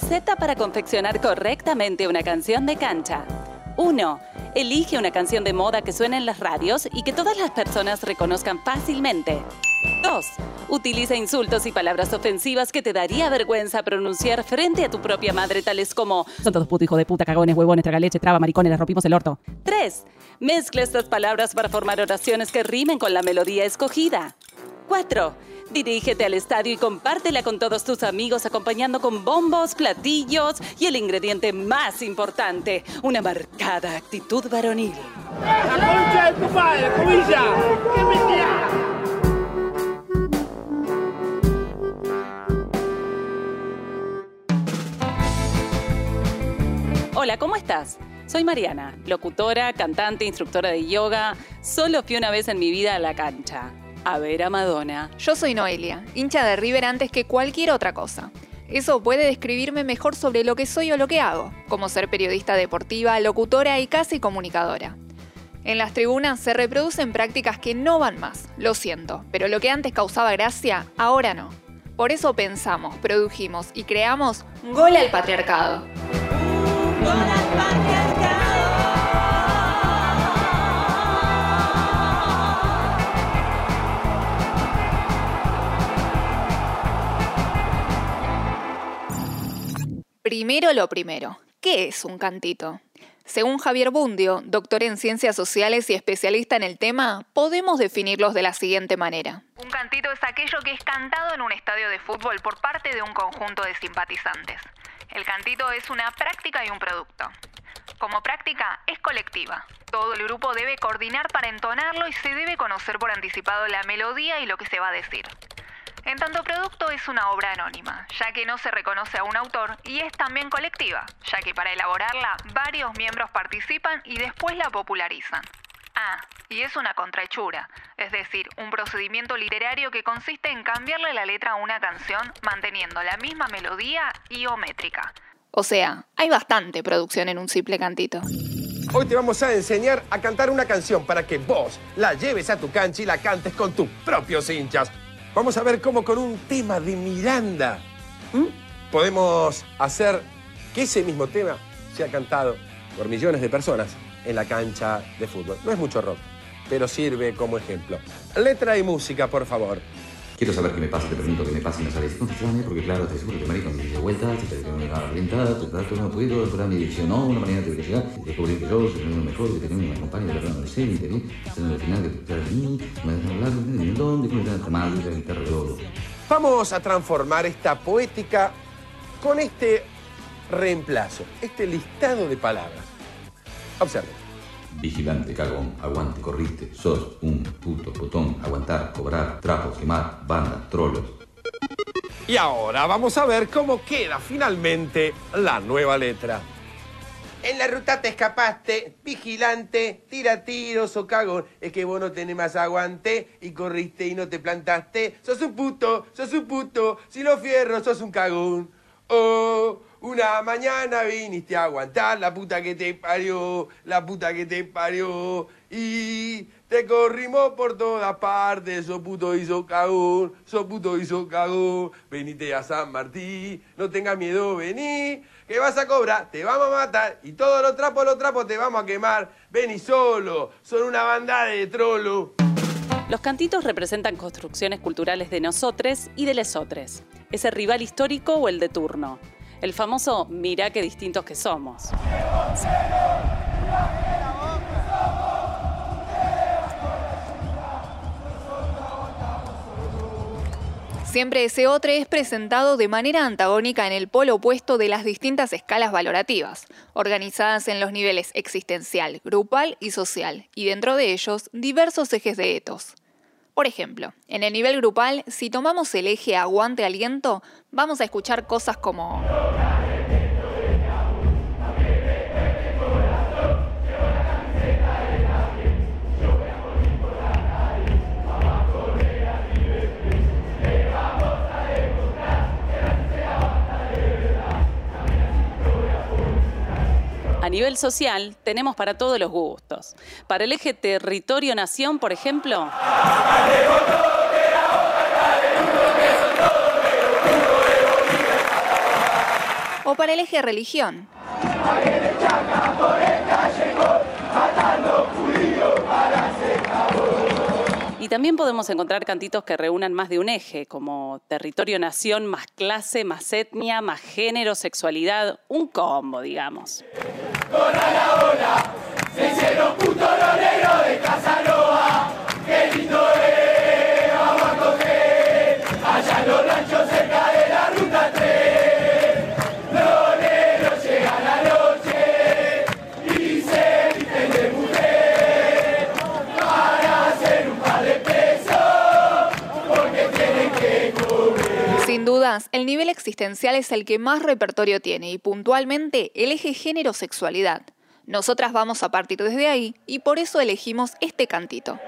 Receta para confeccionar correctamente una canción de cancha. 1. Elige una canción de moda que suene en las radios y que todas las personas reconozcan fácilmente. 2. Utiliza insultos y palabras ofensivas que te daría vergüenza pronunciar frente a tu propia madre, tales como Son todos putos, hijo de puta, cagones, huevones, tragaleche, traba, maricones, les rompimos el orto. 3. Mezcla estas palabras para formar oraciones que rimen con la melodía escogida. 4. Dirígete al estadio y compártela con todos tus amigos acompañando con bombos, platillos y el ingrediente más importante, una marcada actitud varonil. ¡La concha de tu padre. Hola, ¿cómo estás? Soy Mariana, locutora, cantante, instructora de yoga. Solo fui una vez en mi vida a la cancha. A ver a Madonna. Yo soy Noelia, hincha de River antes que cualquier otra cosa. Eso puede describirme mejor sobre lo que soy o lo que hago, como ser periodista deportiva, locutora y casi comunicadora. En las tribunas se reproducen prácticas que no van más, lo siento, pero lo que antes causaba gracia, ahora no. Por eso pensamos, produjimos y creamos Gol al Patriarcado. Primero lo primero, ¿qué es un cantito? Según Javier Bundio, doctor en ciencias sociales y especialista en el tema, podemos definirlos de la siguiente manera. Un cantito es aquello que es cantado en un estadio de fútbol por parte de un conjunto de simpatizantes. El cantito es una práctica y un producto. Como práctica, es colectiva. Todo el grupo debe coordinar para entonarlo y se debe conocer por anticipado la melodía y lo que se va a decir. En tanto producto es una obra anónima, ya que no se reconoce a un autor y es también colectiva, ya que para elaborarla varios miembros participan y después la popularizan. Ah, y es una contrahechura, es decir, un procedimiento literario que consiste en cambiarle la letra a una canción manteniendo la misma melodía y o métrica. O sea, hay bastante producción en un simple cantito. Hoy te vamos a enseñar a cantar una canción para que vos la lleves a tu cancha y la cantes con tus propios hinchas. Vamos a ver cómo con un tema de Miranda podemos hacer que ese mismo tema sea cantado por millones de personas en la cancha de fútbol. No es mucho rock, pero sirve como ejemplo. Letra y música, por favor. Quiero saber qué me pasa, te pregunto qué me pasa y no sabes. No te porque claro, te seguro que me dice vuelta, si te que me va a orientar, tu trato no puedo, decorar mi dirección, no, una manera tengo que llegar, descubrir que yo soy uno mejor, que tengo una compañía de verdad no sé, te vi, en el final que te de mí, me dejan hablar, de dónde, cómo te mal, te enterro de todo. Vamos a transformar esta poética con este reemplazo, este listado de palabras. Observen. Vigilante, cagón, aguante, corriste, sos un puto, botón, aguantar, cobrar, trapo, quemar, banda, trolos. Y ahora vamos a ver cómo queda finalmente la nueva letra. En la ruta te escapaste, vigilante, tira tiros o cagón. Es que vos no tenés más aguante y corriste y no te plantaste. Sos un puto, sos un puto, si lo fierro sos un cagón. Oh, una mañana viniste a aguantar la puta que te parió, la puta que te parió. Y te corrimos por todas partes, sos puto y sos cagón, sos puto y sos cagón. Venite a San Martín, no tengas miedo, vení, que vas a cobrar, te vamos a matar y todos los trapos, los trapos te vamos a quemar. Vení solo, son una banda de trolo. Los cantitos representan construcciones culturales de nosotres y de lesotres. Ese rival histórico o el de turno. El famoso mirá qué distintos que somos. Siempre ese otro es presentado de manera antagónica en el polo opuesto de las distintas escalas valorativas, organizadas en los niveles existencial, grupal y social, y dentro de ellos diversos ejes de etos. Por ejemplo, en el nivel grupal, si tomamos el eje aguante aliento, vamos a escuchar cosas como... nivel social, tenemos para todos los gustos. Para el eje territorio-nación, por ejemplo, O para el eje religión. Y también podemos encontrar cantitos que reúnan más de un eje, como territorio-nación, más clase, más etnia, más género, sexualidad, un combo, digamos. Sin existencial es el que más repertorio tiene y puntualmente el eje género-sexualidad. Nosotras vamos a partir desde ahí y por eso elegimos este cantito.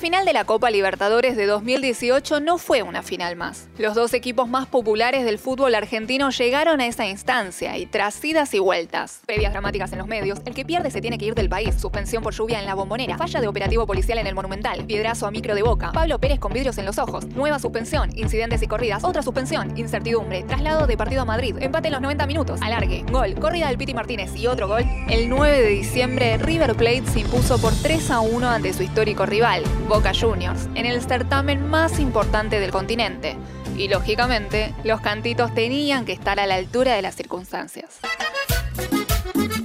Final de la Copa Libertadores de 2018 no fue una final más. Los dos equipos más populares del fútbol argentino llegaron a esa instancia y tras idas y vueltas, previas dramáticas en los medios, el que pierde se tiene que ir del país, suspensión por lluvia en la bombonera, falla de operativo policial en el Monumental, piedrazo a micro de boca, Pablo Pérez con vidrios en los ojos, nueva suspensión, incidentes y corridas, otra suspensión, incertidumbre, traslado de partido a Madrid, empate en los 90 minutos, alargue, gol, corrida del Piti Martínez y otro gol. El 9 de diciembre, River Plate se impuso por 3 a 1 ante su histórico rival, Boca Juniors, en el certamen más importante del continente. Y lógicamente, los cantitos tenían que estar a la altura de las circunstancias.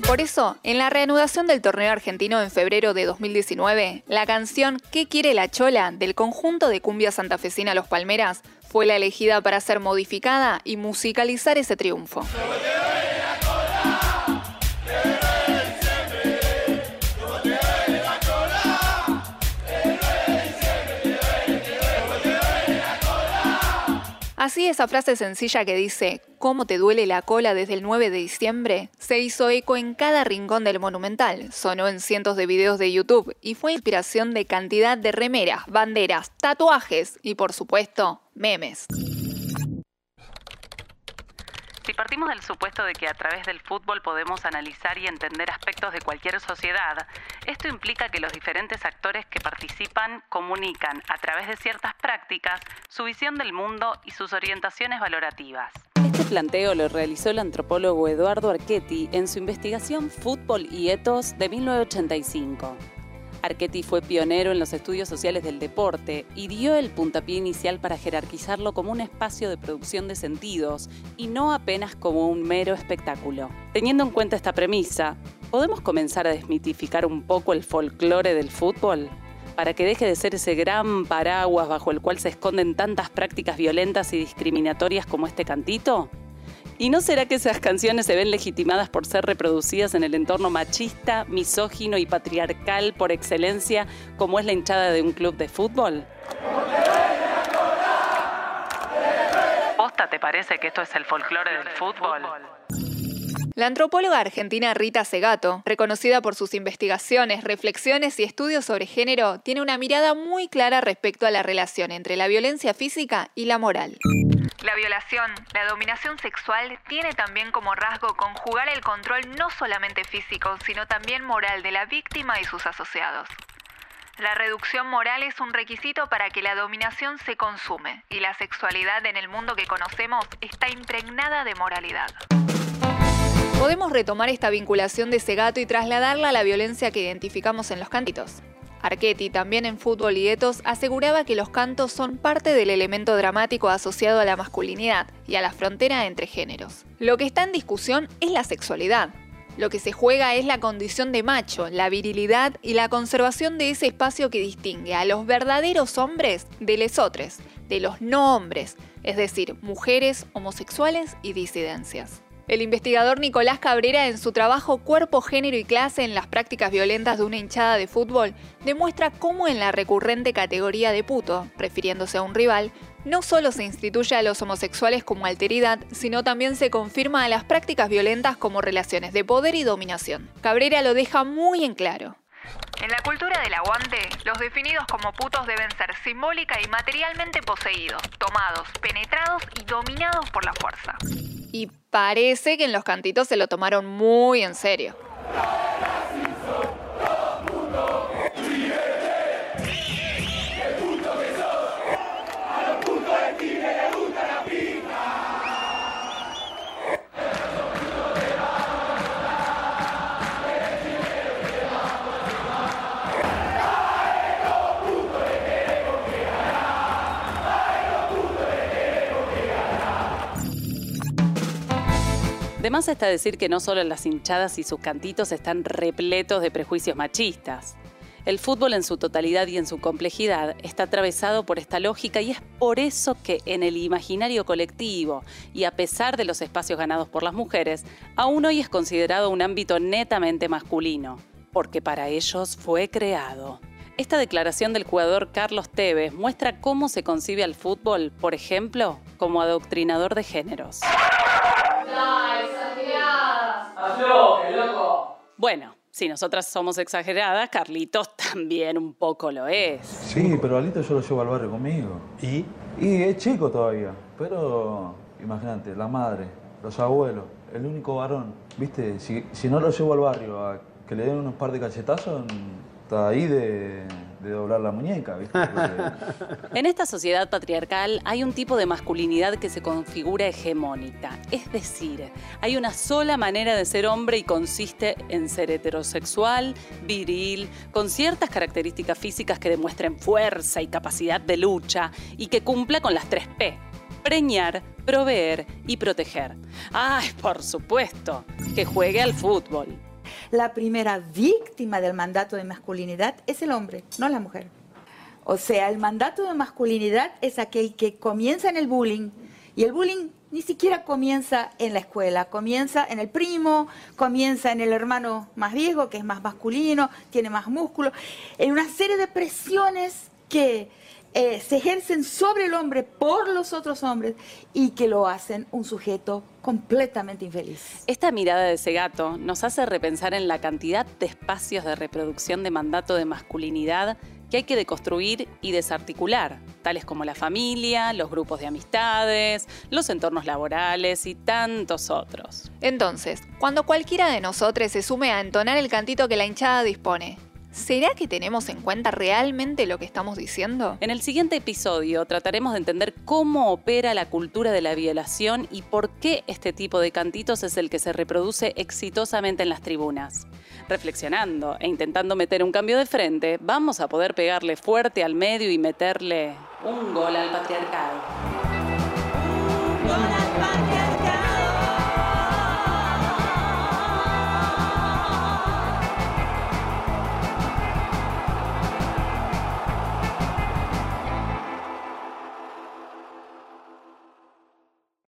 Por eso, en la reanudación del torneo argentino en febrero de 2019, la canción ¿Qué quiere la chola? del conjunto de cumbia santafesina Los Palmeras fue la elegida para ser modificada y musicalizar ese triunfo. Así esa frase sencilla que dice, ¿cómo te duele la cola desde el 9 de diciembre? se hizo eco en cada rincón del monumental, sonó en cientos de videos de YouTube y fue inspiración de cantidad de remeras, banderas, tatuajes y por supuesto, memes. Si partimos del supuesto de que a través del fútbol podemos analizar y entender aspectos de cualquier sociedad, esto implica que los diferentes actores que participan comunican a través de ciertas prácticas su visión del mundo y sus orientaciones valorativas. Este planteo lo realizó el antropólogo Eduardo Archetti en su investigación Fútbol y Etos de 1985. Archetti fue pionero en los estudios sociales del deporte y dio el puntapié inicial para jerarquizarlo como un espacio de producción de sentidos y no apenas como un mero espectáculo. Teniendo en cuenta esta premisa, ¿podemos comenzar a desmitificar un poco el folclore del fútbol? Para que deje de ser ese gran paraguas bajo el cual se esconden tantas prácticas violentas y discriminatorias como este cantito? ¿Y no será que esas canciones se ven legitimadas por ser reproducidas en el entorno machista, misógino y patriarcal por excelencia como es la hinchada de un club de fútbol? ¿Posta te parece que esto es el folclore del fútbol? La antropóloga argentina Rita Segato, reconocida por sus investigaciones, reflexiones y estudios sobre género, tiene una mirada muy clara respecto a la relación entre la violencia física y la moral. La violación, la dominación sexual, tiene también como rasgo conjugar el control no solamente físico, sino también moral de la víctima y sus asociados. La reducción moral es un requisito para que la dominación se consume, y la sexualidad en el mundo que conocemos está impregnada de moralidad. Podemos retomar esta vinculación de Segato y trasladarla a la violencia que identificamos en los cantitos. Archetti, también en Fútbol y Etos, aseguraba que los cantos son parte del elemento dramático asociado a la masculinidad y a la frontera entre géneros. Lo que está en discusión es la sexualidad. Lo que se juega es la condición de macho, la virilidad y la conservación de ese espacio que distingue a los verdaderos hombres de lesotres, de los no hombres, es decir, mujeres, homosexuales y disidencias. El investigador Nicolás Cabrera, en su trabajo Cuerpo, Género y Clase en las prácticas violentas de una hinchada de fútbol, demuestra cómo en la recurrente categoría de puto, refiriéndose a un rival, no solo se instituye a los homosexuales como alteridad, sino también se confirma a las prácticas violentas como relaciones de poder y dominación. Cabrera lo deja muy en claro. En la cultura del aguante, los definidos como putos deben ser simbólica y materialmente poseídos, tomados, penetrados y dominados por la fuerza. Y parece que en los cantitos se lo tomaron muy en serio. Además está decir que no solo las hinchadas y sus cantitos están repletos de prejuicios machistas. El fútbol en su totalidad y en su complejidad está atravesado por esta lógica y es por eso que en el imaginario colectivo y a pesar de los espacios ganados por las mujeres, aún hoy es considerado un ámbito netamente masculino, porque para ellos fue creado. Esta declaración del jugador Carlos Tevez muestra cómo se concibe al fútbol, por ejemplo, como adoctrinador de géneros. Bueno, si nosotras somos exageradas, Carlitos también un poco lo es. Sí, pero Alito yo lo llevo al barrio conmigo. ¿Y? Y es chico todavía, pero imagínate, la madre, los abuelos, el único varón. Viste, si, si no lo llevo al barrio a que le den unos par de cachetazos, está ahí de, de doblar la muñeca, ¿viste? En esta sociedad patriarcal hay un tipo de masculinidad que se configura hegemónica. Es decir, hay una sola manera de ser hombre y consiste en ser heterosexual, viril, con ciertas características físicas que demuestren fuerza y capacidad de lucha y que cumpla con las tres P. Preñar, proveer y proteger. ¡Ay, por supuesto! Que juegue al fútbol. La primera víctima del mandato de masculinidad es el hombre, no la mujer. O sea, el mandato de masculinidad es aquel que comienza en el bullying y el bullying ni siquiera comienza en la escuela, comienza en el primo, comienza en el hermano más viejo, que es más masculino, tiene más músculo, en una serie de presiones que eh, se ejercen sobre el hombre por los otros hombres y que lo hacen un sujeto completamente infeliz. Esta mirada de ese gato nos hace repensar en la cantidad de espacios de reproducción de mandato de masculinidad que hay que deconstruir y desarticular, tales como la familia, los grupos de amistades, los entornos laborales y tantos otros. Entonces, cuando cualquiera de nosotros se sume a entonar el cantito que la hinchada dispone, ¿será que tenemos en cuenta realmente lo que estamos diciendo? En el siguiente episodio trataremos de entender cómo opera la cultura de la violación y por qué este tipo de cantitos es el que se reproduce exitosamente en las tribunas. Reflexionando e intentando meter un cambio de frente, vamos a poder pegarle fuerte al medio y meterle un gol al patriarcado.